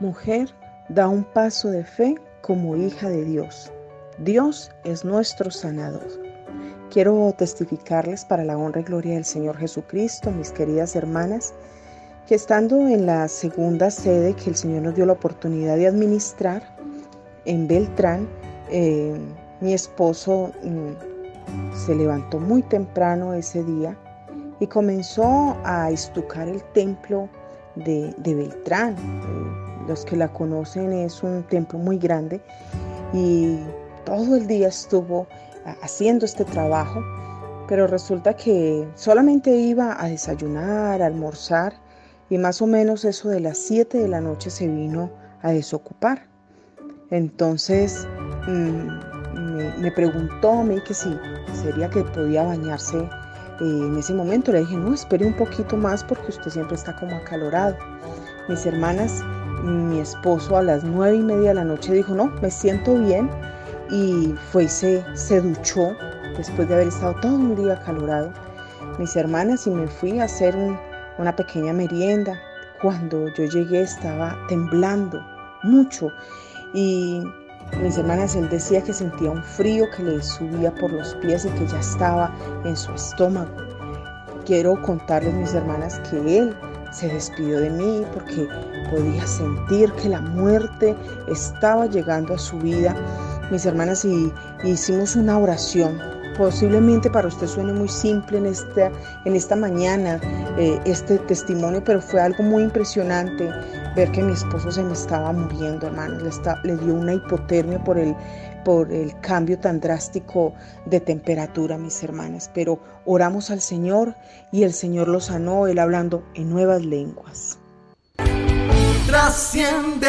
Mujer, da un paso de fe como hija de Dios. Dios es nuestro sanador. Quiero testificarles para la honra y gloria del Señor Jesucristo, mis queridas hermanas, que estando en la segunda sede que el Señor nos dio la oportunidad de administrar en Beltrán, eh, mi esposo mm, se levantó muy temprano ese día y comenzó a estucar el templo de, Beltrán. Los que la conocen es un templo muy grande y todo el día estuvo haciendo este trabajo, pero resulta que solamente iba a desayunar, a almorzar y más o menos eso de las 7 de la noche se vino a desocupar. Entonces mm, me, preguntó, me que si sería que podía bañarse eh, en ese momento. Le dije, no, espere un poquito más porque usted siempre está como acalorado. Mis hermanas mi esposo a las nueve y media de la noche dijo, no, me siento bien y fue y se, duchó después de haber estado todo un día acalorado. Mis hermanas y me fui a hacer una pequeña merienda. Cuando yo llegué estaba temblando mucho y mis hermanas, él decía que sentía un frío que le subía por los pies y que ya estaba en su estómago. Quiero contarles, mis hermanas, que él se despidió de mí porque podía sentir que la muerte estaba llegando a su vida. Mis hermanas y, hicimos una oración. Posiblemente para usted suene muy simple en esta, en esta mañana eh, este testimonio, pero fue algo muy impresionante ver que mi esposo se me estaba muriendo, hermanos. Le, le dio una hipotermia por el, por el cambio tan drástico de temperatura, mis hermanas. Pero oramos al Señor y el Señor lo sanó, él hablando en nuevas lenguas. Trasciende